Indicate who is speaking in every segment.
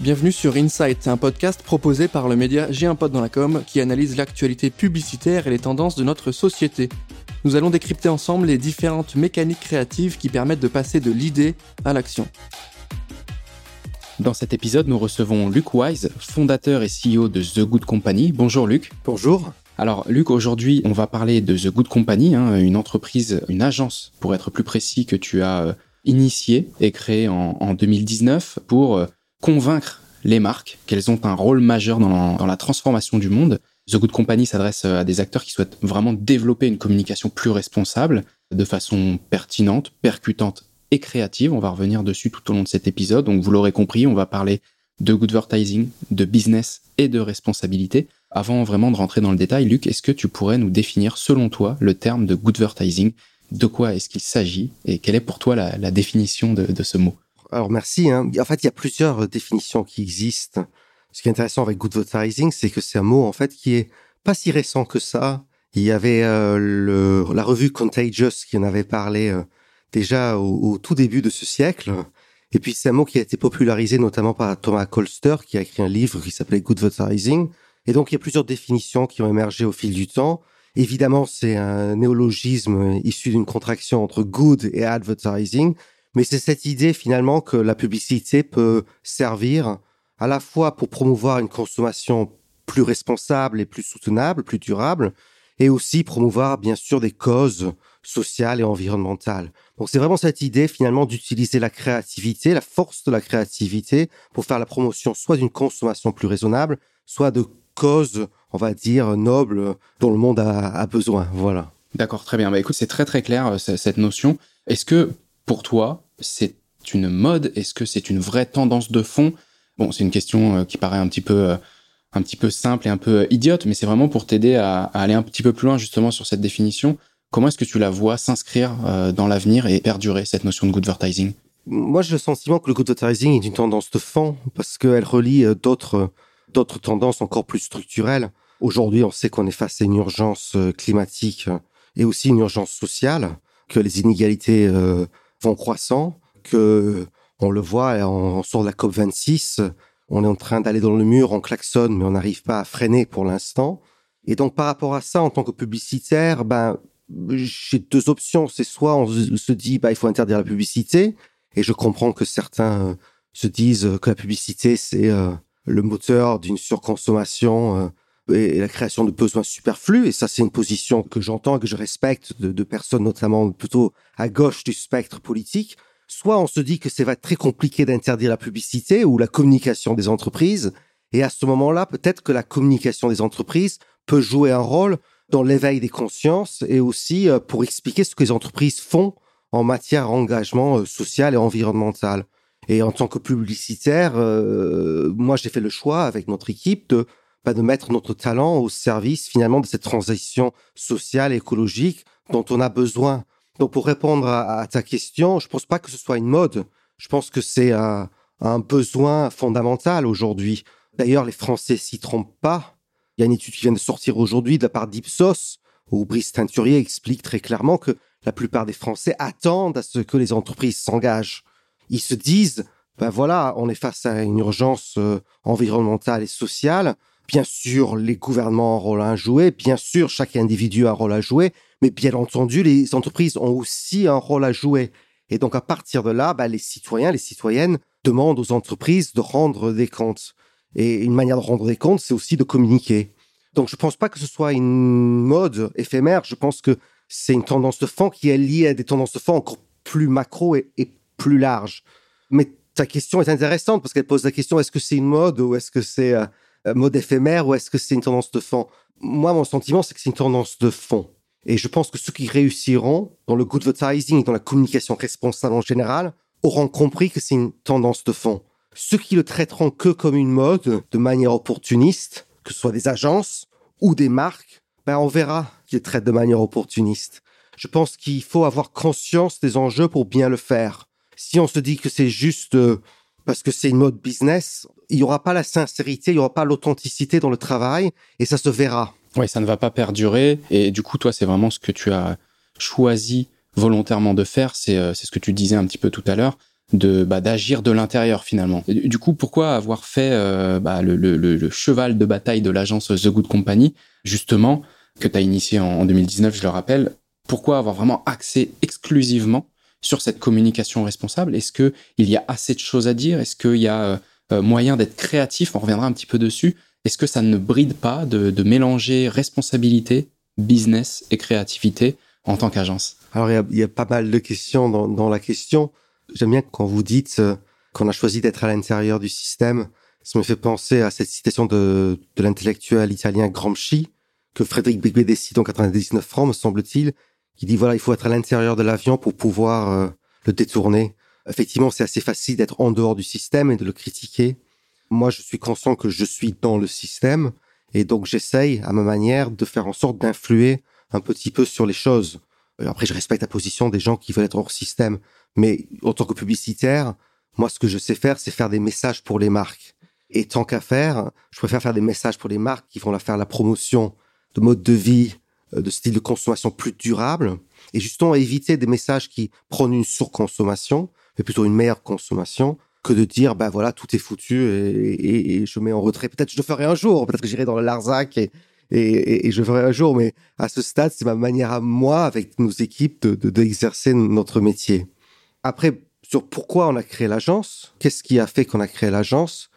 Speaker 1: Bienvenue sur Insight, un podcast proposé par le média J'ai un pote dans la com qui analyse l'actualité publicitaire et les tendances de notre société. Nous allons décrypter ensemble les différentes mécaniques créatives qui permettent de passer de l'idée à l'action. Dans cet épisode, nous recevons Luc Wise, fondateur et CEO de The Good Company. Bonjour Luc.
Speaker 2: Bonjour.
Speaker 1: Alors Luc, aujourd'hui on va parler de The Good Company, hein, une entreprise, une agence pour être plus précis que tu as euh, initiée et créée en, en 2019 pour euh, convaincre les marques qu'elles ont un rôle majeur dans la, transformation du monde. The Good Company s'adresse à des acteurs qui souhaitent vraiment développer une communication plus responsable, de façon pertinente, percutante et créative. On va revenir dessus tout au long de cet épisode. Donc vous l'aurez compris, on va parler de good advertising, de business et de responsabilité. Avant vraiment de rentrer dans le détail, Luc, est-ce que tu pourrais nous définir selon toi le terme de good advertising? De quoi est-ce qu'il s'agit et quelle est pour toi la, définition de ce mot?
Speaker 2: Alors merci. Hein. En fait, il y a plusieurs euh, définitions qui existent. Ce qui est intéressant avec good advertising, c'est que c'est un mot en fait qui est pas si récent que ça. Il y avait euh, le, la revue Contagious qui en avait parlé euh, déjà au, tout début de ce siècle. Et puis c'est un mot qui a été popularisé notamment par Thomas Colster qui a écrit un livre qui s'appelait Good Advertising. Et donc il y a plusieurs définitions qui ont émergé au fil du temps. Évidemment, c'est un néologisme issu d'une contraction entre good et advertising, mais c'est cette idée finalement que la publicité peut servir à la fois pour promouvoir une consommation plus responsable et plus soutenable, plus durable, et aussi promouvoir bien sûr des causes sociales et environnementales. Donc c'est vraiment cette idée finalement d'utiliser la créativité, la force de la créativité pour faire la promotion soit d'une consommation plus raisonnable, soit de causes, on va dire, nobles dont le monde a, besoin. Voilà.
Speaker 1: D'accord, très bien. Bah écoute, c'est très très clair euh, cette notion. Est-ce que pour toi, c'est une mode? Est-ce que c'est une vraie tendance de fond? Bon, c'est une question euh, qui paraît un petit peu euh, un petit peu simple et un peu euh, idiote, mais c'est vraiment pour t'aider à, aller un petit peu plus loin justement sur cette définition. Comment est-ce que tu la vois s'inscrire dans l'avenir et perdurer cette notion de good advertising
Speaker 2: Moi, j'ai le sentiment que le good advertising est une tendance de fond parce qu'elle relie d'autres d'autres tendances encore plus structurelles. Aujourd'hui, on sait qu'on est face à une urgence climatique et aussi une urgence sociale, que les inégalités vont croissant, que on le voit, on sort de la COP 26, on est en train d'aller dans le mur, on klaxonne, mais on n'arrive pas à freiner pour l'instant. Et donc par rapport à ça, en tant que publicitaire, ben j'ai deux options. C'est soit on se dit bah il faut interdire la publicité, et je comprends que certains euh, se disent que la publicité c'est euh, le moteur d'une surconsommation euh, et la création de besoins superflus. Et ça, c'est une position que j'entends et que je respecte de, personnes notamment plutôt à gauche du spectre politique. Soit on se dit que c'est va être très compliqué d'interdire la publicité ou la communication des entreprises. Et à ce moment-là, peut-être que la communication des entreprises peut jouer un rôle dans l'éveil des consciences et aussi euh, pour expliquer ce que les entreprises font en matière d'engagement euh, social et environnemental. Et en tant que publicitaire, euh, moi j'ai fait le choix avec notre équipe de de mettre notre talent au service finalement de cette transition sociale et écologique dont on a besoin. Donc pour répondre à, ta question, je pense pas que ce soit une mode. Je pense que c'est un, besoin fondamental aujourd'hui. D'ailleurs, les Français s'y trompent pas. Il y a une étude qui vient de sortir aujourd'hui de la part d'Ipsos où Brice Teinturier explique très clairement que la plupart des Français attendent à ce que les entreprises s'engagent. Ils se disent, ben voilà, on est face à une urgence euh, environnementale et sociale. Bien sûr, les gouvernements ont un rôle à jouer, bien sûr, chaque individu a un rôle à jouer, mais bien entendu, les entreprises ont aussi un rôle à jouer. Et donc, à partir de là, bah, les citoyens, les citoyennes demandent aux entreprises de rendre des comptes. Et une manière de rendre des comptes, c'est aussi de communiquer. Donc, je ne pense pas que ce soit une mode éphémère. Je pense que c'est une tendance de fond qui est liée à des tendances de fond encore plus macro et, plus larges. Mais ta question est intéressante parce qu'elle pose la question est-ce que c'est une mode ou est-ce que c'est euh, mode éphémère ou est-ce que c'est une tendance de fond? Moi, mon sentiment, c'est que c'est une tendance de fond. Et je pense que ceux qui réussiront dans le good advertising et dans la communication responsable en général auront compris que c'est une tendance de fond. Ceux qui le traiteront que comme une mode de manière opportuniste, que ce soit des agences ou des marques, ben on verra qu'ils traitent de manière opportuniste. Je pense qu'il faut avoir conscience des enjeux pour bien le faire. Si on se dit que c'est juste euh, parce que c'est une mode business, il n'y aura pas la sincérité, il n'y aura pas l'authenticité dans le travail et ça se verra.
Speaker 1: Oui, ça ne va pas perdurer. Et du coup, toi, c'est vraiment ce que tu as choisi volontairement de faire. C'est euh, ce que tu disais un petit peu tout à l'heure. de bah, d'agir de l'intérieur finalement. du coup, pourquoi avoir fait euh, bah, le, cheval de bataille de l'agence The Good Company, justement, que tu as initié en, en 2019, je le rappelle, pourquoi avoir vraiment axé exclusivement sur cette communication responsable? Est-ce qu'il y a assez de choses à dire? Est-ce qu'il y a euh, euh, moyen d'être créatif? On reviendra un petit peu dessus. Est-ce que ça ne bride pas de, mélanger responsabilité, business et créativité en tant qu'agence?
Speaker 2: Alors, il y, a pas mal de questions dans, la question. J'aime bien quand vous dites euh, qu'on a choisi d'être à l'intérieur du système. Ça me fait penser à cette citation de, l'intellectuel italien Gramsci, que Frédéric Bigbe décide en 99 francs, me semble-t-il, qui dit voilà, il faut être à l'intérieur de l'avion pour pouvoir euh, le détourner. Effectivement, c'est assez facile d'être en dehors du système et de le critiquer. Moi, je suis conscient que je suis dans le système et donc j'essaye, à ma manière, de faire en sorte d'influer un petit peu sur les choses. Après, je respecte la position des gens qui veulent être hors système. Mais en tant que publicitaire, moi, ce que je sais faire, c'est faire des messages pour les marques. Et tant qu'à faire, je préfère faire des messages pour les marques qui vont faire la promotion de mode de vie, euh, de style de consommation plus durable, et justement éviter des messages qui prennent une surconsommation, mais plutôt une meilleure consommation, que de dire, ben voilà, tout est foutu et, je mets en retrait. Peut-être je le ferai un jour, peut-être que j'irai dans le Larzac et, et, je ferai un jour, mais à ce stade, c'est ma manière à moi, avec nos équipes, de d'exercer de, notre métier. Après, sur pourquoi on a créé l'agence, qu'est-ce qui a fait qu'on a créé l'agence?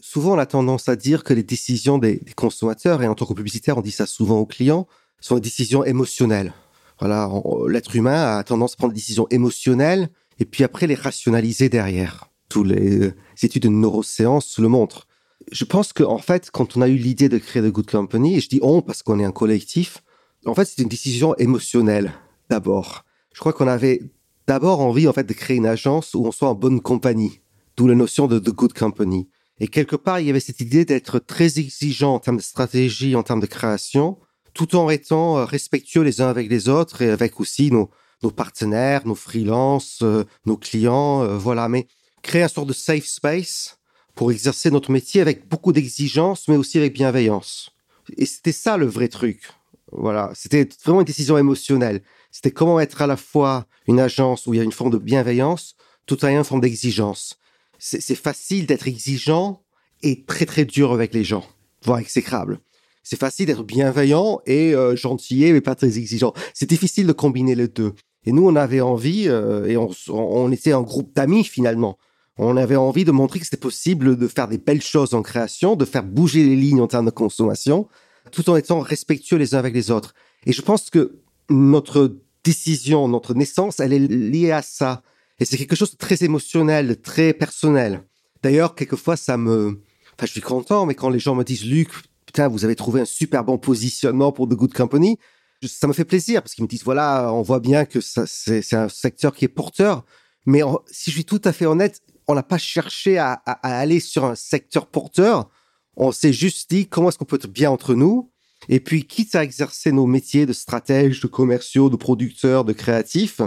Speaker 2: Souvent, on a tendance à dire que les décisions des, des, consommateurs, et en tant que publicitaire, on dit ça souvent aux clients, sont des décisions émotionnelles. Voilà, l'être humain a tendance à prendre des décisions émotionnelles et puis après les rationaliser derrière. Tous les, les études de neurosciences le montrent je pense qu'en en fait, quand on a eu l'idée de créer The Good Company, et je dis on parce qu'on est un collectif, en fait, c'est une décision émotionnelle d'abord. Je crois qu'on avait d'abord envie en fait de créer une agence où on soit en bonne compagnie, d'où la notion de The Good Company. Et quelque part, il y avait cette idée d'être très exigeant en termes de stratégie, en termes de création, tout en étant euh, respectueux les uns avec les autres et avec aussi nos, nos partenaires, nos freelances, euh, nos clients, euh, voilà. Mais créer un sort de safe space pour exercer notre métier avec beaucoup d'exigence, mais aussi avec bienveillance. Et c'était ça le vrai truc. Voilà, c'était vraiment une décision émotionnelle. C'était comment être à la fois une agence où il y a une forme de bienveillance, tout ayant une forme d'exigence. C'est facile d'être exigeant et très très dur avec les gens, voire exécrable. C'est facile d'être bienveillant et euh, gentil mais pas très exigeant. C'est difficile de combiner les deux. Et nous, on avait envie, euh, et on, on était un groupe d'amis finalement. On avait envie de montrer que c'était possible de faire des belles choses en création, de faire bouger les lignes en termes de consommation, tout en étant respectueux les uns avec les autres. Et je pense que notre décision, notre naissance, elle est liée à ça. Et c'est quelque chose de très émotionnel, très personnel. D'ailleurs, quelquefois, ça me... Enfin, je suis content, mais quand les gens me disent, Luc, putain, vous avez trouvé un super bon positionnement pour The Good Company, ça me fait plaisir parce qu'ils me disent, voilà, on voit bien que c'est un secteur qui est porteur. Mais si je suis tout à fait honnête, on n'a pas cherché à, aller sur un secteur porteur. On s'est juste dit comment est-ce qu'on peut être bien entre nous? Et puis, quitte à exercer nos métiers de stratège, de commerciaux, de producteurs, de créatifs,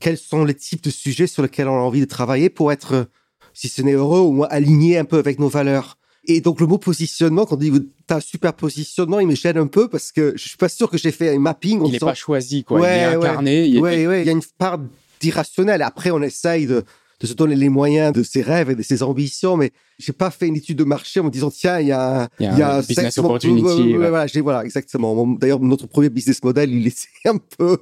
Speaker 2: quels sont les types de sujets sur lesquels on a envie de travailler pour être, si ce n'est heureux, au moins aligné un peu avec nos valeurs? Et donc le mot positionnement, quand on dit t'as un super positionnement, il me gêne un peu parce que je suis pas sûr que j'ai fait un mapping.
Speaker 1: Il n'est pas choisi, quoi. il est incarné. il,
Speaker 2: ouais, ouais, il y a une part d'irrationnel. Après, on essaye de, de se donner les moyens de ses rêves et de ses ambitions, mais j'ai pas fait une étude de marché en me disant tiens il y a
Speaker 1: il y a, un business opportunity.
Speaker 2: voilà, voilà exactement. D'ailleurs notre premier business model il était un peu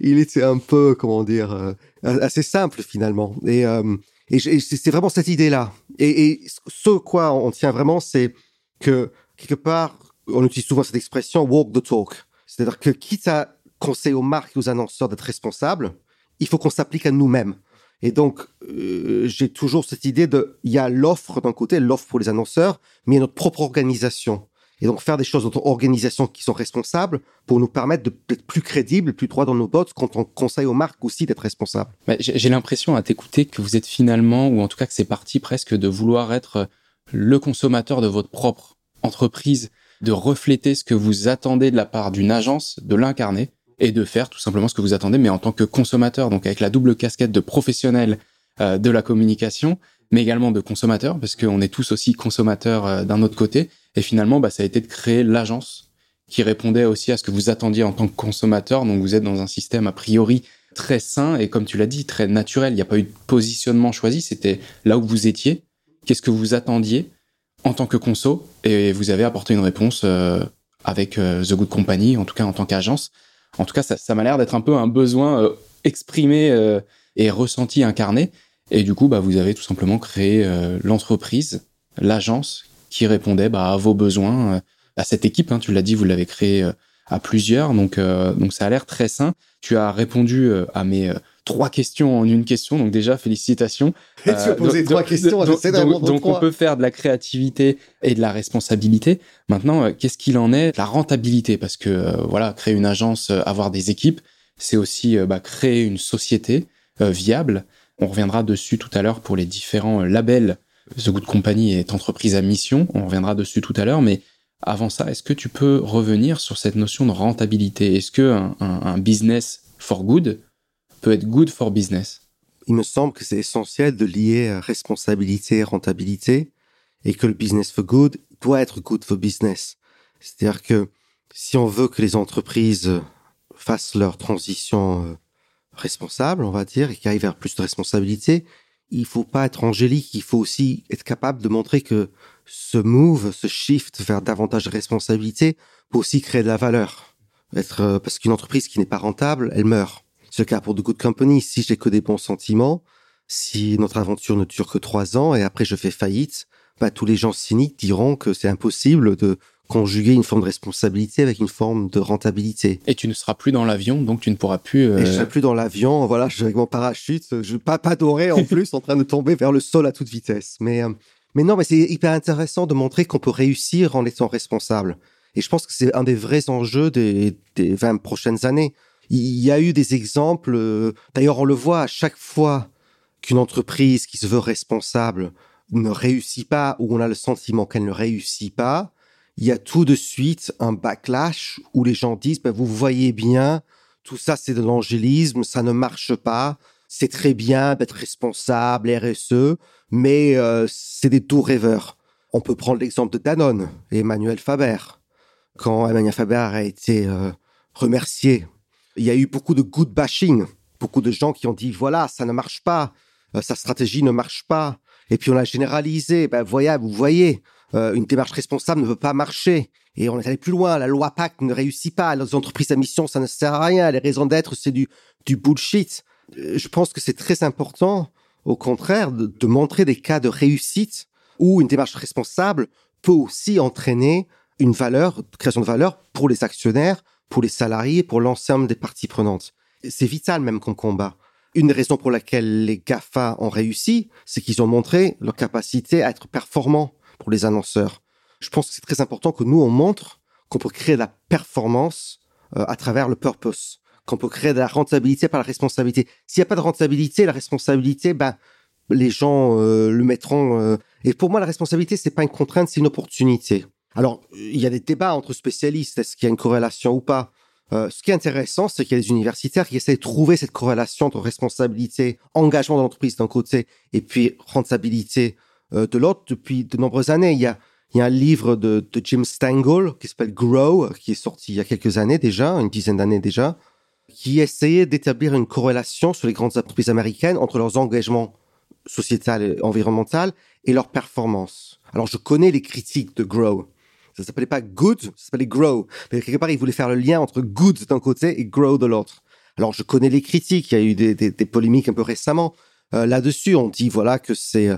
Speaker 2: il était un peu comment dire euh, assez simple finalement et euh, et c'est vraiment cette idée là et, et ce quoi on tient vraiment c'est que quelque part on utilise souvent cette expression walk the talk. C'est-à-dire que quitte à conseiller aux marques et aux annonceurs d'être responsables il faut qu'on s'applique à nous-mêmes. Et donc, euh, j'ai toujours cette idée de, il y a l'offre d'un côté, l'offre pour les annonceurs, mais il y a notre propre organisation. Et donc, faire des choses dans notre organisation qui sont responsables pour nous permettre d'être plus crédibles, plus droits dans nos bottes quand on conseille aux marques aussi d'être responsables.
Speaker 1: J'ai l'impression à t'écouter que vous êtes finalement, ou en tout cas que c'est parti presque de vouloir être le consommateur de votre propre entreprise, de refléter ce que vous attendez de la part d'une agence, de l'incarner et de faire tout simplement ce que vous attendez, mais en tant que consommateur, donc avec la double casquette de professionnel euh, de la communication, mais également de consommateur, parce qu'on est tous aussi consommateurs euh, d'un autre côté. Et finalement, bah, ça a été de créer l'agence qui répondait aussi à ce que vous attendiez en tant que consommateur. Donc vous êtes dans un système a priori très sain et comme tu l'as dit, très naturel. Il n'y a pas eu de positionnement choisi, c'était là où vous étiez, qu'est-ce que vous attendiez en tant que conso, et vous avez apporté une réponse euh, avec euh, The Good Company, en tout cas en tant qu'agence. En tout cas, ça, m'a l'air d'être un peu un besoin euh, exprimé et ressenti, incarné. Et du coup, bah, vous avez tout simplement créé l'entreprise, l'agence qui répondait bah, à vos besoins, à cette équipe. Hein, tu l'as dit, vous l'avez créé à plusieurs, donc donc ça a l'air très sain. Tu as répondu à mes trois questions en une question. Donc déjà, félicitations.
Speaker 2: tu as posé trois questions.
Speaker 1: Donc, donc on peut faire de la créativité et de la responsabilité. Maintenant, euh, qu'est-ce qu'il en est de la rentabilité? Parce que euh, voilà, créer une agence, euh, avoir des équipes, c'est aussi bah, créer une société viable. On reviendra dessus tout à l'heure pour les différents labels. The Good Company est entreprise à mission. On reviendra dessus tout à l'heure, mais avant ça, est-ce que tu peux revenir sur cette notion de rentabilité? Est-ce que un business for good peut être good for business?
Speaker 2: Il me semble que c'est essentiel de lier responsabilité et rentabilité et que le business for good doit être good for business. C'est-à-dire que si on veut que les entreprises fassent leur transition euh, responsable, on va dire, et qu'aillent vers plus de responsabilité, il faut pas être angélique, il faut aussi être capable de montrer que ce move, ce shift vers davantage de responsabilité peut aussi créer de la valeur. Être, euh, parce qu'une entreprise qui n'est pas rentable, elle meurt. C'est le cas pour The Good Company. Si j'ai que des bons sentiments, si notre aventure ne dure que trois ans et après je fais faillite, bah, tous les gens cyniques diront que c'est impossible de conjuguer une forme de responsabilité avec une forme de rentabilité.
Speaker 1: Et tu ne seras plus dans l'avion, donc tu ne pourras plus.
Speaker 2: Et je serai plus dans l'avion. Voilà, je avec mon parachute, je pas pas doré en plus, en train de tomber vers le sol à toute vitesse. Mais euh, mais non, mais c'est hyper intéressant de montrer qu'on peut réussir en étant responsable. Et je pense que c'est un des vrais enjeux des, des 20 prochaines années. Il y a eu des exemples, euh, d'ailleurs on le voit à chaque fois qu'une entreprise qui se veut responsable ne réussit pas ou on a le sentiment qu'elle ne réussit pas, il y a tout de suite un backlash où les gens disent ben, vous voyez bien, tout ça c'est de l'angélisme, ça ne marche pas, c'est très bien d'être responsable, RSE, mais euh, c'est des tours rêveurs. On peut prendre l'exemple de Danone et Emmanuel Faber. Quand Emmanuel Faber a été euh, remercié il y a eu beaucoup de good bashing, beaucoup de gens qui ont dit voilà, ça ne marche pas, euh, sa stratégie ne marche pas. Et puis on a généralisé, ben voyez, vous voyez, euh, une démarche responsable ne peut pas marcher. Et on est allé plus loin, la loi Pacte ne réussit pas, les entreprises à mission, ça ne sert à rien, les raisons d'être, c'est du, bullshit. Euh, je pense que c'est très important, au contraire, de, montrer des cas de réussite où une démarche responsable peut aussi entraîner une valeur, création de valeur pour les actionnaires, pour les salariés, pour l'ensemble des parties prenantes. C'est vital même comme combat. Une des raisons pour laquelle les GAFA ont réussi, c'est qu'ils ont montré leur capacité à être performants pour les annonceurs. Je pense que c'est très important que nous, on montre qu'on peut créer de la performance euh, à travers le purpose, qu'on peut créer de la rentabilité par la responsabilité. S'il n'y a pas de rentabilité, la responsabilité, ben, les gens euh, le mettront. Euh, et pour moi, la responsabilité, c'est pas une contrainte, c'est une opportunité. Alors, il y a des débats entre spécialistes, est-ce qu'il y a une corrélation ou pas ce qui est intéressant, c'est qu'il y a des universitaires qui essaient de trouver cette corrélation entre responsabilité, engagement de l'entreprise d'un côté et puis rentabilité de l'autre depuis de nombreuses années. Il y a, il y a un livre de, de Jim Stengel qui s'appelle Grow, qui est sorti il y a quelques années déjà, une dizaine d'années déjà, qui essayait d'établir une corrélation sur les grandes entreprises américaines entre leurs engagements sociétal et environnemental et leurs performances. Alors je connais les critiques de Grow ça s'appelait pas good, ça s'appelait grow. Mais quelque part, il voulait faire le lien entre good d'un côté et grow de l'autre. Alors, je connais les critiques. Il y a eu des, des, polémiques un peu récemment euh, là-dessus. On dit voilà que c'est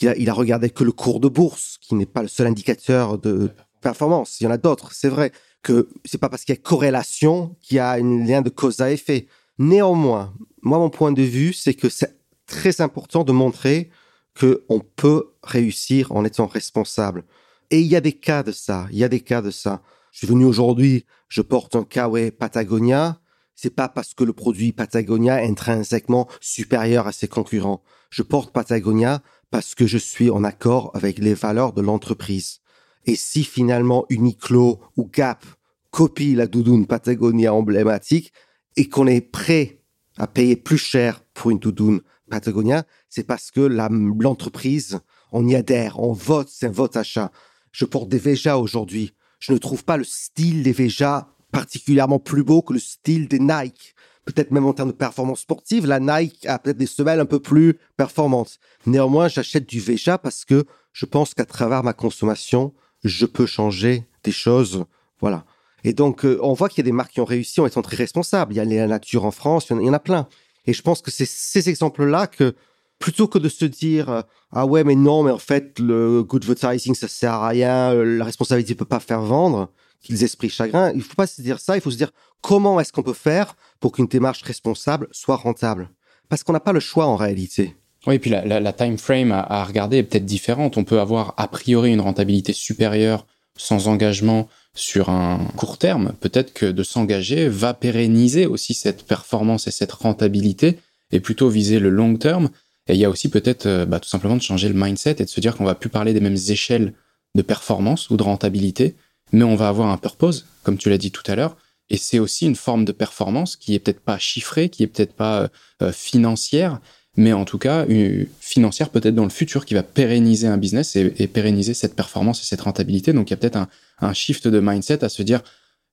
Speaker 2: il a regardé que le cours de bourse, qui n'est pas le seul indicateur de performance. Il y en a d'autres. C'est vrai que c'est pas parce qu'il y a corrélation qu'il y a un lien de cause à effet. Néanmoins, moi, mon point de vue, c'est que c'est très important de montrer que on peut réussir en étant responsable. Et il y a des cas de ça. Il y a des cas de ça. Je suis venu aujourd'hui, je porte un Kawaii Patagonia. C'est pas parce que le produit Patagonia est intrinsèquement supérieur à ses concurrents. Je porte Patagonia parce que je suis en accord avec les valeurs de l'entreprise. Et si finalement Uniqlo ou Gap copie la doudoune Patagonia emblématique et qu'on est prêt à payer plus cher pour une doudoune Patagonia, c'est parce que l'entreprise, on y adhère, on vote, c'est un vote achat. Je porte des Veja aujourd'hui. Je ne trouve pas le style des Veja particulièrement plus beau que le style des Nike. Peut-être même en termes de performance sportive, la Nike a peut-être des semelles un peu plus performantes. Néanmoins, j'achète du Veja parce que je pense qu'à travers ma consommation, je peux changer des choses. Voilà. Et donc, euh, on voit qu'il y a des marques qui ont réussi en étant très responsables. Il y a la nature en France, il y en a plein. Et je pense que c'est ces exemples-là que, plutôt que de se dire euh, ah ouais mais non mais en fait le good advertising ça sert à rien, euh, la responsabilité peut pas faire vendre, qu'ils esprits chagrin, il faut pas se dire ça, il faut se dire comment est-ce qu'on peut faire pour qu'une démarche responsable soit rentable, parce qu'on n'a pas le choix en réalité.
Speaker 1: Oui, et puis la, la, time frame à, à regarder est peut-être différente. On peut avoir a priori une rentabilité supérieure sans engagement sur un court terme. Peut-être que de s'engager va pérenniser aussi cette performance et cette rentabilité et plutôt viser le long terme. Et il y a aussi peut-être euh, bah, tout simplement de changer le mindset et de se dire qu'on va plus parler des mêmes échelles de performance ou de rentabilité, mais on va avoir un purpose, comme tu l'as dit tout à l'heure. Et c'est aussi une forme de performance qui est peut-être pas chiffrée, qui est peut-être pas euh, euh, financière, mais en tout cas financière peut-être dans le futur qui va pérenniser un business et, pérenniser cette performance et cette rentabilité. Donc il y a peut-être un, shift de mindset à se dire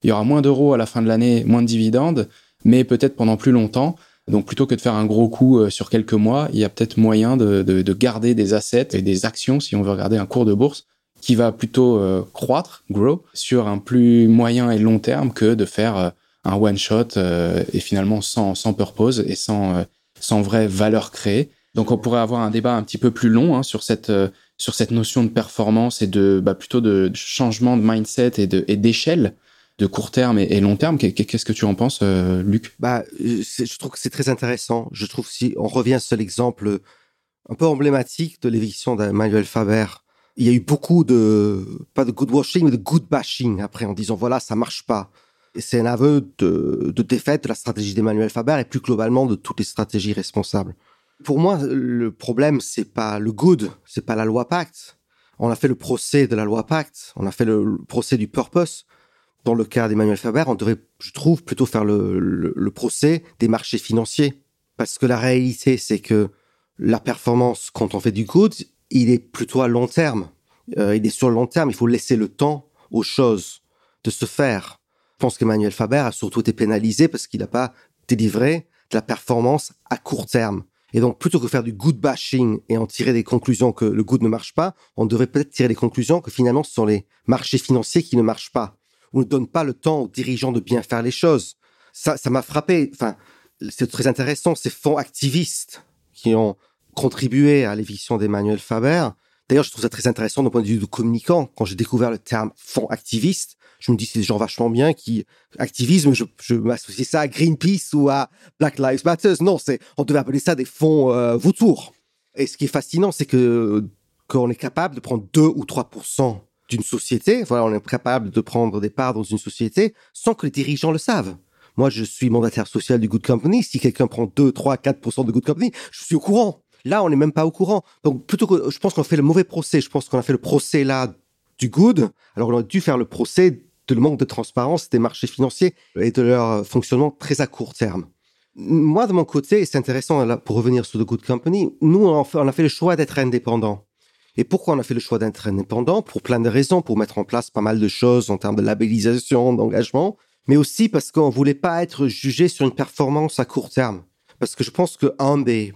Speaker 1: il y aura moins d'euros à la fin de l'année, moins de dividendes, mais peut-être pendant plus longtemps. Donc plutôt que de faire un gros coup euh, sur quelques mois, il y a peut-être moyen de, de, de, garder des assets et des actions, si on veut regarder un cours de bourse, qui va plutôt euh, croître, grow, sur un plus moyen et long terme que de faire euh, un one shot euh, et finalement sans, sans purpose et sans, euh, sans vraie valeur créée. Donc on pourrait avoir un débat un petit peu plus long hein, sur cette euh, sur cette notion de performance et de bah, plutôt de changement de mindset et de et d'échelle de court terme et, long terme. Qu'est-ce que tu en penses, euh, Luc?
Speaker 2: Bah, je trouve que c'est très intéressant. Je trouve si on revient sur l'exemple un peu emblématique de l'éviction d'Emmanuel Faber, il y a eu beaucoup de pas de good washing mais de good bashing après en disant voilà ça marche pas. Et c'est un aveu de, défaite de la stratégie d'Emmanuel Faber et plus globalement de toutes les stratégies responsables. Pour moi, le problème, c'est pas le good, c'est pas la loi Pacte. On a fait le procès de la loi Pacte, on a fait le, procès du purpose. Dans le cas d'Emmanuel Faber, on devrait, je trouve, plutôt faire le, le procès des marchés financiers. Parce que la réalité, c'est que la performance, quand on fait du good, il est plutôt à long terme. Euh, il est sur le long terme, il faut laisser le temps aux choses de se faire. Je pense qu'Emmanuel Faber a surtout été pénalisé parce qu'il n'a pas délivré de la performance à court terme. Et donc, plutôt que faire du good bashing et en tirer des conclusions que le good ne marche pas, on devrait peut-être tirer des conclusions que finalement, ce sont les marchés financiers qui ne marchent pas. On ne donne pas le temps aux dirigeants de bien faire les choses. Ça, ça m'a frappé. Enfin, c'est très intéressant. Ces fonds activistes qui ont contribué à l'éviction d'Emmanuel Faber. D'ailleurs, je trouve ça très intéressant d'un point de vue de communicant. Quand j'ai découvert le terme fonds activiste, je me dis c'est des gens vachement bien qui activisme je, je m'associe ça à Greenpeace ou à Black Lives Matter. Non c'est on devait appeler ça des fonds euh, vautours. Et ce qui est fascinant c'est que qu'on est capable de prendre 2 ou 3% d'une société voilà on est capable de prendre des parts dans une société sans que les dirigeants le savent. Moi je suis mandataire social du Good Company. Si quelqu'un prend 2 3 4% de Good Company je suis au courant Là, on n'est même pas au courant. Donc, plutôt que, je pense qu'on fait le mauvais procès. Je pense qu'on a fait le procès là du good. Alors, on aurait dû faire le procès de le manque de transparence des marchés financiers et de leur fonctionnement très à court terme. Moi, de mon côté, c'est intéressant pour revenir sur The Good Company, nous, on a fait le choix d'être indépendant. Et pourquoi on a fait le choix d'être indépendant? Pour plein de raisons, pour mettre en place pas mal de choses en termes de labellisation, d'engagement, mais aussi parce qu'on voulait pas être jugé sur une performance à court terme. Parce que je pense que un des,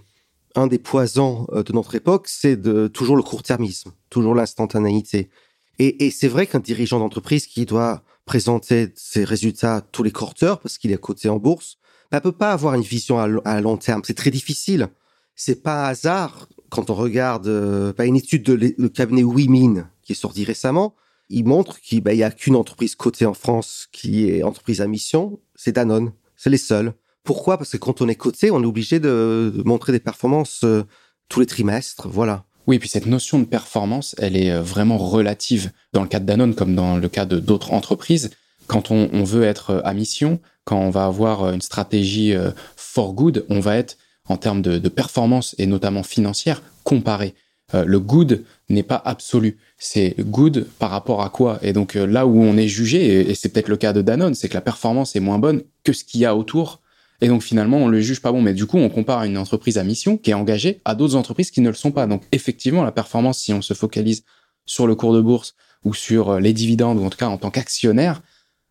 Speaker 2: un des poisons de notre époque, c'est de toujours le court-termisme, toujours l'instantanéité. Et, c'est vrai qu'un dirigeant d'entreprise qui doit présenter ses résultats tous les quarters parce qu'il est coté en bourse, ne peut pas avoir une vision à, long terme. C'est très difficile. C'est pas un hasard quand on regarde euh, une étude de le cabinet Wimin qui est sorti récemment. Il montre qu'il bah, y a qu'une entreprise cotée en France qui est entreprise à mission, c'est Danone. C'est les seuls. Pourquoi? Parce que quand on est coté, on est obligé de, montrer des performances euh, tous les trimestres. Voilà.
Speaker 1: Oui, et puis cette notion de performance, elle est euh, vraiment relative dans le cas de Danone comme dans le cas de d'autres entreprises. Quand on, veut être euh, à mission, quand on va avoir une stratégie for good, on va être en termes de, de performance et notamment financière comparé. le good n'est pas absolu. C'est good par rapport à quoi? Et donc là où on est jugé, et c'est peut-être le cas de Danone, c'est que la performance est moins bonne que ce qu'il y a autour et donc finalement, on le juge pas bon. Mais du coup, on compare une entreprise à mission qui est engagée à d'autres entreprises qui ne le sont pas. Donc effectivement, la performance, si on se focalise sur le cours de bourse ou sur euh, les dividendes, ou en tout cas en tant qu'actionnaire,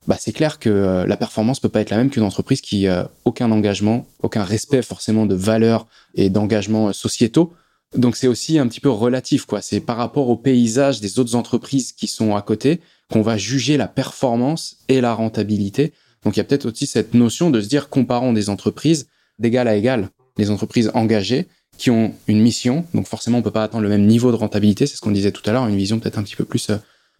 Speaker 1: bah c'est clair que euh, la performance peut pas être la même qu'une entreprise qui a aucun engagement, aucun respect forcément de valeurs et d'engagements sociétaux. Donc c'est aussi un petit peu relatif, quoi. C'est par rapport au paysage des autres entreprises qui sont à côté qu'on va juger la performance et la rentabilité. Donc il y a peut-être aussi cette notion de se dire comparons des entreprises d'égal à égal, des entreprises engagées qui ont une mission. Donc forcément on peut pas attendre le même niveau de rentabilité. C'est ce qu'on disait tout à l'heure, une vision peut-être un petit peu plus euh,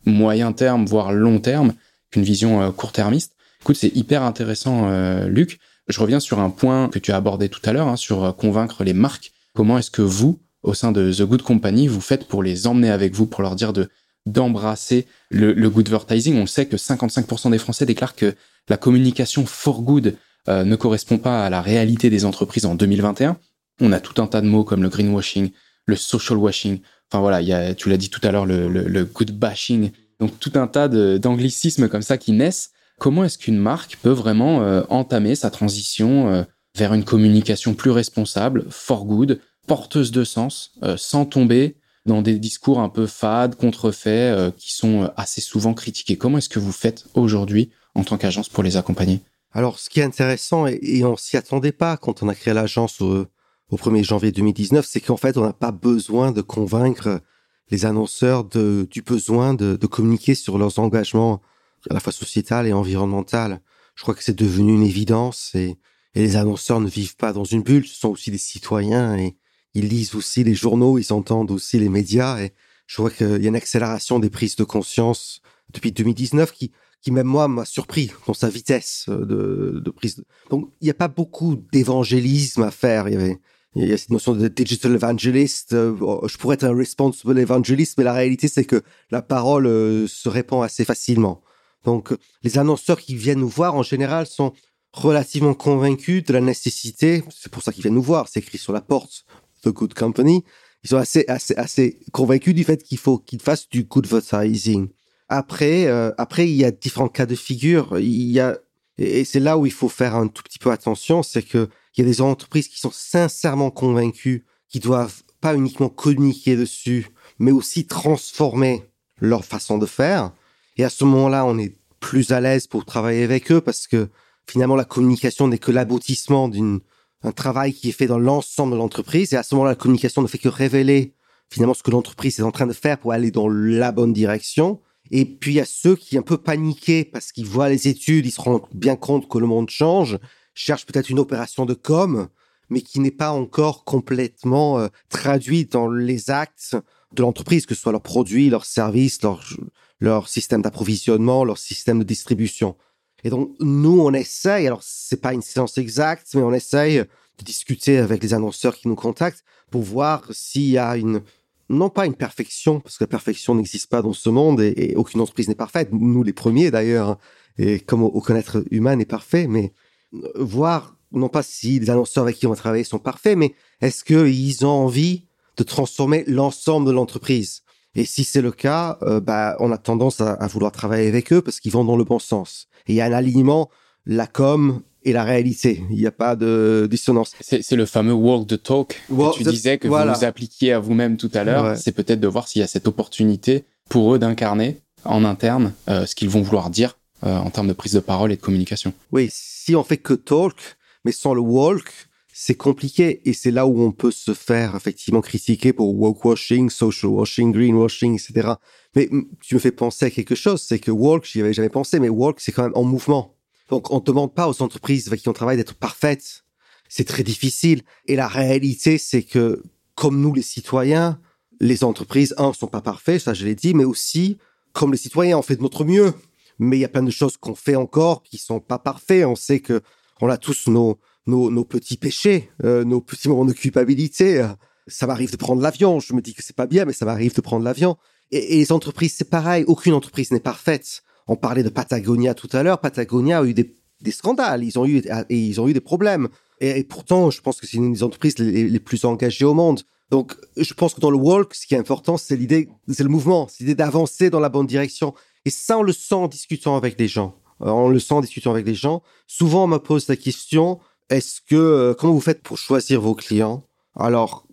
Speaker 1: moyen terme, voire long terme, qu'une vision euh, court-termiste. Écoute, c'est hyper intéressant, euh, Luc. Je reviens sur un point que tu as abordé tout à l'heure, hein, sur convaincre les marques. Comment est-ce que vous, au sein de The Good Company, vous faites pour les emmener avec vous, pour leur dire de d'embrasser le, le good advertising. On sait que 55% des Français déclarent que la communication for good euh, ne correspond pas à la réalité des entreprises en 2021. On a tout un tas de mots comme le greenwashing, le social washing. Enfin voilà, tu l'as dit tout à l'heure, le, le, good bashing. Donc tout un tas d'anglicismes comme ça qui naissent. Comment est-ce qu'une marque peut vraiment euh, entamer sa transition euh, vers une communication plus responsable, for good, porteuse de sens, sans tomber dans des discours un peu fades, contrefaits, euh, qui sont euh, assez souvent critiqués. Comment est-ce que vous faites aujourd'hui en tant qu'agence pour les accompagner?
Speaker 2: Alors, ce qui est intéressant, et, on s'y attendait pas quand on a créé l'agence au, 1er janvier 2019, c'est qu'en fait, on n'a pas besoin de convaincre les annonceurs du besoin de, de, communiquer sur leurs engagements à la fois sociétal et environnemental. Je crois que c'est devenu une évidence et, et les annonceurs ne vivent pas dans une bulle, ce sont aussi des citoyens et, ils lisent aussi les journaux, ils entendent aussi les médias et je vois qu'il y a une accélération des prises de conscience depuis 2019 qui, qui même moi m'a surpris dans sa vitesse de, de prise. Donc il n'y a pas beaucoup d'évangélisme à faire. Il y avait il y a cette notion de digital evangelist. Euh, je pourrais être un responsible evangelist, mais la réalité c'est que la parole euh, se répand assez facilement. Donc les annonceurs qui viennent nous voir en général sont relativement convaincus de la nécessité. C'est pour ça qu'ils viennent nous voir. C'est écrit sur la porte The Good Company, ils sont assez, assez, assez convaincus du fait qu'il faut qu'ils fassent du good advertising. Après, euh, après, il y a différents cas de figure. Il y a, et c'est là où il faut faire un tout petit peu attention, c'est que il y a des entreprises qui sont sincèrement convaincues, qui doivent pas uniquement communiquer dessus, mais aussi transformer leur façon de faire. Et à ce moment-là, on est plus à l'aise pour travailler avec eux parce que finalement, la communication n'est que l'aboutissement d'une un travail qui est fait dans l'ensemble de l'entreprise. Et à ce moment-là, la communication ne fait que révéler finalement ce que l'entreprise est en train de faire pour aller dans la bonne direction. Et puis il y a ceux qui un peu paniqués parce qu'ils voient les études, ils se rendent bien compte que le monde change, cherchent peut-être une opération de com, mais qui n'est pas encore complètement euh, traduite dans les actes de l'entreprise, que ce soit leurs produits, leurs services, leur, leur système d'approvisionnement, leur système de distribution. Et donc, nous, on essaye, alors c'est pas une séance exacte, mais on essaye de discuter avec les annonceurs qui nous contactent pour voir s'il y a une, non pas une perfection, parce que la perfection n'existe pas dans ce monde et, aucune entreprise n'est parfaite, nous les premiers d'ailleurs, hein, et comme aucun être humain n'est parfait, mais voir non pas si les annonceurs avec qui on va travailler sont parfaits, mais est-ce qu'ils ont envie de transformer l'ensemble de l'entreprise? Et si c'est le cas, euh, bah, on a tendance à, à, vouloir travailler avec eux parce qu'ils vont dans le bon sens il y a un alignement, la com et la réalité. Il n'y a pas de dissonance.
Speaker 1: C'est le fameux walk the talk que tu disais que vous vous appliquiez à vous-même tout à l'heure. C'est peut-être de voir s'il y a cette opportunité pour eux d'incarner en interne euh, ce qu'ils vont vouloir dire euh, en termes de prise de parole et de communication.
Speaker 2: Oui, si on fait que talk, mais sans le walk, c'est compliqué et c'est là où on peut se faire effectivement critiquer pour washing, social washing, greenwashing, etc. Mais tu me fais penser à quelque chose, c'est que walk, j'y avais jamais pensé, mais walk, c'est quand même en mouvement. Donc on ne demande pas aux entreprises avec qui on travaille d'être parfaites. C'est très difficile. Et la réalité, c'est que comme nous les citoyens, les entreprises, un, sont pas parfaits, ça je l'ai dit, mais aussi, comme les citoyens, on fait de notre mieux. Mais il y a plein de choses qu'on fait encore qui sont pas parfaits. On sait que on a tous nos, nos, petits péchés, euh, nos petits moments de culpabilité. Ça m'arrive de prendre l'avion. Je me dis que c'est pas bien, mais ça m'arrive de prendre l'avion. Et, les entreprises, c'est pareil. Aucune entreprise n'est parfaite. On parlait de Patagonia tout à l'heure. Patagonia a eu des, des, scandales. Ils ont eu et ils ont eu des problèmes. Et, pourtant, je pense que c'est une des entreprises les, les, plus engagées au monde. Donc, je pense que dans le walk, ce qui est important, c'est l'idée, c'est le mouvement, c'est l'idée d'avancer dans la bonne direction. Et ça, on le sent en discutant avec les gens. Euh, on le sent en discutant avec les gens. Souvent, on me pose la question est-ce que euh, comment vous faites pour choisir vos clients? Alors,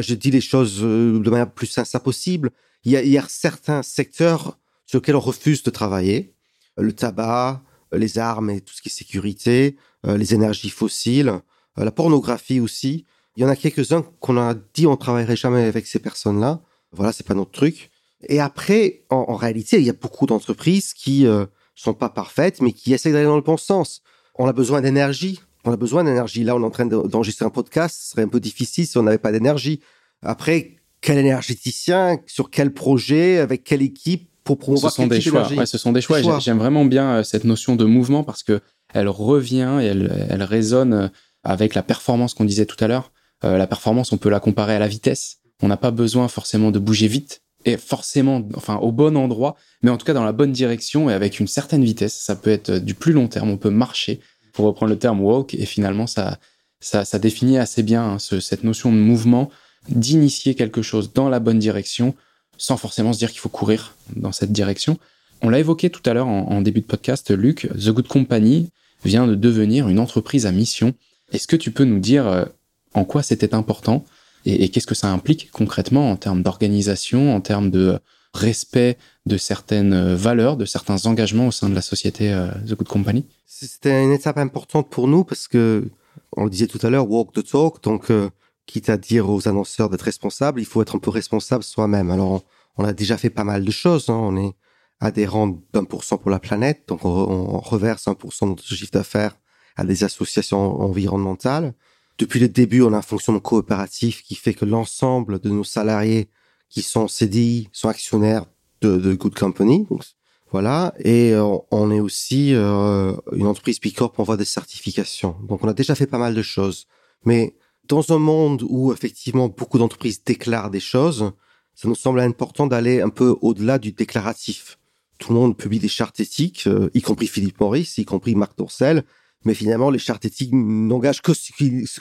Speaker 2: je dis les choses euh, de manière plus sincère possible. Il y a, il y a certains secteurs sur lesquels on refuse de travailler. Le tabac, les armes et tout ce qui est sécurité, les énergies fossiles, la pornographie aussi. Il y en a quelques-uns qu'on a dit on travaillerait jamais avec ces personnes-là. Voilà, c'est pas notre truc. Et après, en, réalité, il y a beaucoup d'entreprises qui euh, sont pas parfaites, mais qui essaient d'aller dans le bon sens. On a besoin d'énergie. On a besoin d'énergie. Là, on est en train d'enregistrer un podcast. Ce serait un peu difficile si on n'avait pas d'énergie. Après, quel énergéticien, sur quel projet, avec quelle équipe pour promouvoir
Speaker 1: ce sont des choix. Ouais, ce sont des choix. J'aime vraiment bien euh, cette notion de mouvement parce que elle revient et elle, elle résonne euh, avec la performance qu'on disait tout à l'heure. Euh, la performance, on peut la comparer à la vitesse. On n'a pas besoin forcément de bouger vite et forcément, enfin, au bon endroit, mais en tout cas dans la bonne direction et avec une certaine vitesse. Ça peut être du plus long terme. On peut marcher, pour reprendre le terme walk, et finalement, ça, ça, définit assez bien hein, cette notion de mouvement, d'initier quelque chose dans la bonne direction, sans forcément se dire qu'il faut courir dans cette direction. On l'a évoqué tout à l'heure en, en, début de podcast, Luc, The Good Company vient de devenir une entreprise à mission. Est-ce que tu peux nous dire euh, en quoi c'était important et, qu'est-ce que ça implique concrètement en termes d'organisation, en termes de respect de certaines valeurs, de certains engagements au sein de la société euh, The Good Company
Speaker 2: C'était une étape importante pour nous parce que, on le disait tout à l'heure, walk the talk, donc euh, quitte à dire aux annonceurs d'être responsables, il faut être un peu responsable soi-même. Alors, on, a déjà fait pas mal de choses. Hein. On est adhérent d'un pour cent pour la planète, donc on, on reverse un pour cent de notre chiffre d'affaires à des associations environnementales. Depuis le début, on a un fonctionnement coopératif qui fait que l'ensemble de nos salariés qui sont CDI sont actionnaires de, de Good Company. voilà. Et euh, on est aussi euh, une entreprise B Corp, on voit des certifications. Donc on a déjà fait pas mal de choses. Mais dans un monde où effectivement beaucoup d'entreprises déclarent des choses, ça nous semble important d'aller un peu au-delà du déclaratif. Tout le monde publie des chartes éthiques, euh, y compris Philippe Maurice, y compris Marc Dorcel, mais finalement, les chartes éthiques n'engagent que ceux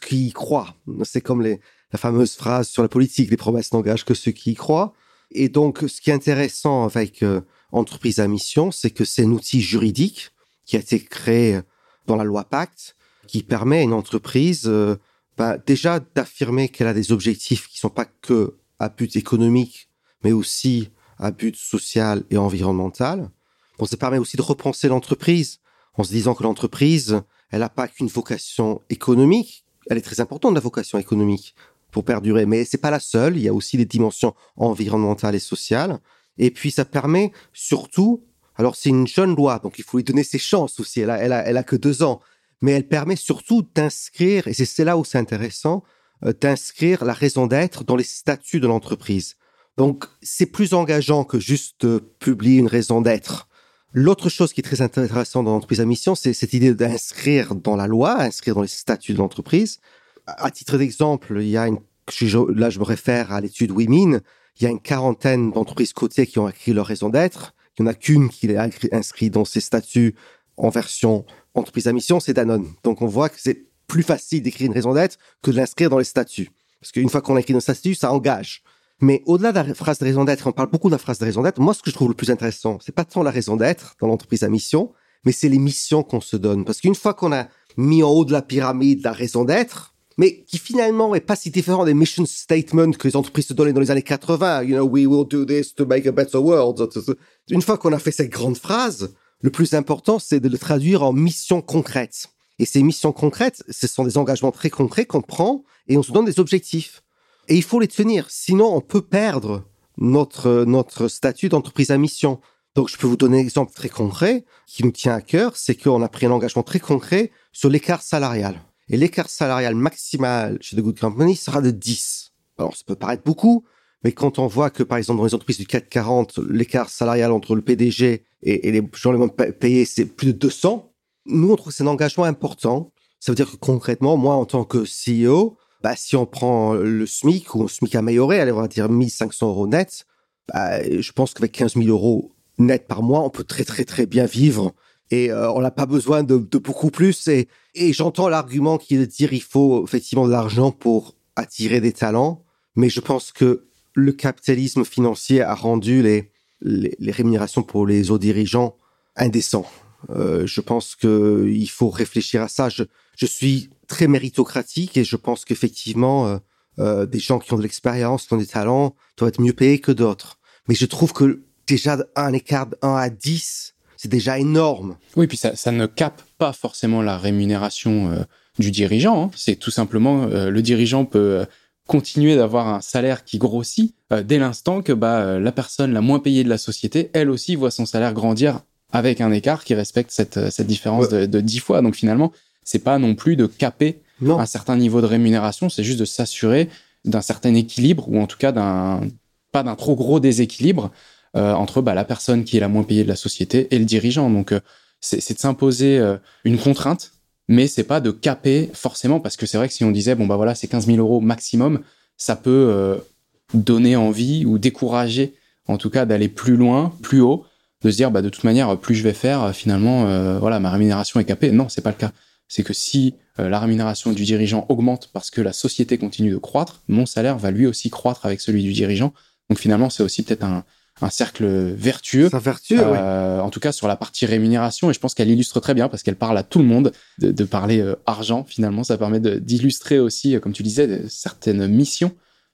Speaker 2: qui, y croient. C'est comme les, la fameuse phrase sur la politique, les promesses n'engagent que ceux qui y croient. Et donc, ce qui est intéressant avec euh, entreprise à mission, c'est que c'est un outil juridique qui a été créé dans la loi Pacte, qui permet à une entreprise euh, bah, déjà d'affirmer qu'elle a des objectifs qui sont pas que à but économique, mais aussi à but social et environnemental. Bon, ça permet aussi de repenser l'entreprise en se disant que l'entreprise, elle n'a pas qu'une vocation économique. Elle est très importante, la vocation économique, pour perdurer. Mais c'est pas la seule. Il y a aussi des dimensions environnementales et sociales. Et puis, ça permet surtout, alors c'est une jeune loi, donc il faut lui donner ses chances aussi. Elle a, elle a, elle a que deux ans. Mais elle permet surtout d'inscrire, et c'est là où c'est intéressant, euh, d'inscrire la raison d'être dans les statuts de l'entreprise. Donc, c'est plus engageant que juste euh, publier une raison d'être. L'autre chose qui est très intéressante dans l'entreprise à mission, c'est cette idée d'inscrire dans la loi, inscrire dans les statuts de l'entreprise. À titre d'exemple, il y a une, là je me réfère à l'étude Women, il y a une quarantaine d'entreprises cotées qui ont écrit leur raison d'être. Il n'y en a qu'une qui est inscrite dans ses statuts en version entreprise à mission, c'est Danone. Donc on voit que c'est plus facile d'écrire une raison d'être que de l'inscrire dans les statuts. Parce qu'une fois qu'on a écrit nos statuts, ça engage. Mais au-delà de la phrase de raison d'être, on parle beaucoup de la phrase de raison d'être. Moi, ce que je trouve le plus intéressant, c'est pas tant la raison d'être dans l'entreprise à mission, mais c'est les missions qu'on se donne. Parce qu'une fois qu'on a mis en haut de la pyramide la raison d'être, mais qui finalement est pas si différent des mission statements que les entreprises se donnaient dans les années 80. You know, we will do this to make a better world. Une fois qu'on a fait cette grande phrase, le plus important, c'est de le traduire en missions concrètes. Et ces missions concrètes, ce sont des engagements très concrets qu'on prend et on se donne des objectifs. Et il faut les tenir, sinon on peut perdre notre, notre statut d'entreprise à mission. Donc je peux vous donner un exemple très concret qui nous tient à cœur, c'est qu'on a pris un engagement très concret sur l'écart salarial. Et l'écart salarial maximal chez The Good Company sera de 10. Alors ça peut paraître beaucoup, mais quand on voit que par exemple dans les entreprises du 440, l'écart salarial entre le PDG et, les gens les moins payés, c'est plus de 200, nous on trouve que c'est un engagement important. Ça veut dire que concrètement, moi en tant que CEO, bah, si on prend le SMIC ou un SMIC amélioré, allez, on va dire 1500 euros net, bah, je pense qu'avec 15 000 euros net par mois, on peut très très très bien vivre et euh, on n'a pas besoin de, beaucoup plus. Et, j'entends l'argument qui est de dire il faut effectivement de l'argent pour attirer des talents, mais je pense que le capitalisme financier a rendu les, les, rémunérations pour les hauts dirigeants indécents. Euh, je pense que il faut réfléchir à ça. Je, suis très méritocratique et je pense qu'effectivement, euh, des gens qui ont de l'expérience, qui ont des talents, doivent être mieux payés que d'autres. Mais je trouve que déjà un écart de 1 à 10, c'est déjà énorme.
Speaker 1: Oui, puis ça, ça, ne capte pas forcément la rémunération euh, du dirigeant. Hein. C'est tout simplement euh, le dirigeant peut euh, continuer d'avoir un salaire qui grossit dès l'instant que bah, la personne la moins payée de la société, elle aussi voit son salaire grandir avec un écart qui respecte cette, cette différence de, de 10 fois. Donc finalement, c'est pas non plus de caper un certain niveau de rémunération, c'est juste de s'assurer d'un certain équilibre ou en tout cas d'un pas d'un trop gros déséquilibre entre bah, la personne qui est la moins payée de la société et le dirigeant. Donc euh, c'est de s'imposer euh, une contrainte, mais c'est pas de caper forcément parce que c'est vrai que si on disait bon bah voilà c'est 15 000 euros maximum, ça peut donner envie ou décourager en tout cas d'aller plus loin, plus haut, de se dire bah de toute manière plus je vais faire finalement voilà ma rémunération est capée. Non c'est pas le cas. C'est que si la rémunération du dirigeant augmente parce que la société continue de croître, mon salaire va lui aussi croître avec celui du dirigeant. Donc finalement c'est aussi peut-être un, un cercle vertueux.
Speaker 2: Un vertueux,
Speaker 1: euh, En tout cas, sur la partie rémunération, et je pense qu'elle illustre très bien parce qu'elle parle à tout le monde de, de parler euh, argent. Finalement, ça permet d'illustrer aussi, euh, comme tu disais, certaines missions.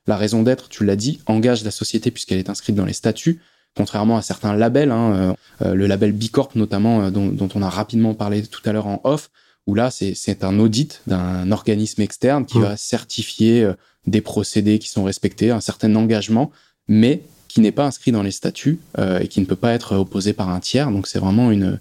Speaker 1: La raison d'être, tu l'as dit, engage la société puisqu'elle est inscrite dans les statuts. Contrairement à certains labels, hein, le label Bicorp notamment, dont, dont, on a rapidement parlé tout à l'heure en off, où là, c'est un audit d'un organisme externe qui mmh. va certifier des procédés qui sont respectés, un certain engagement, mais qui n'est pas inscrit dans les statuts euh, et qui ne peut pas être opposé par un tiers. Donc c'est vraiment une,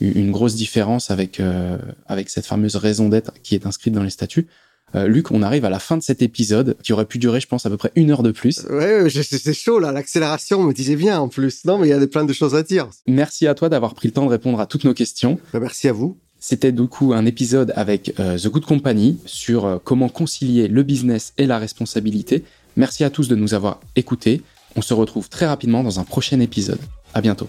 Speaker 1: une grosse différence avec, euh, avec cette fameuse raison d'être qui est inscrite dans les statuts. Euh, Luc, on arrive à la fin de cet épisode qui aurait pu durer, je pense, à peu près une heure de plus.
Speaker 2: Ouais, c'est chaud là, l'accélération me disait bien en plus. Non, mais il y a plein de choses à dire.
Speaker 1: Merci à toi d'avoir pris le temps de répondre à toutes nos questions.
Speaker 2: Bah, merci à vous.
Speaker 1: C'était du coup un épisode avec The Good Company sur comment concilier le business et la responsabilité. Merci à tous de nous avoir écoutés. On se retrouve très rapidement dans un prochain épisode. À bientôt.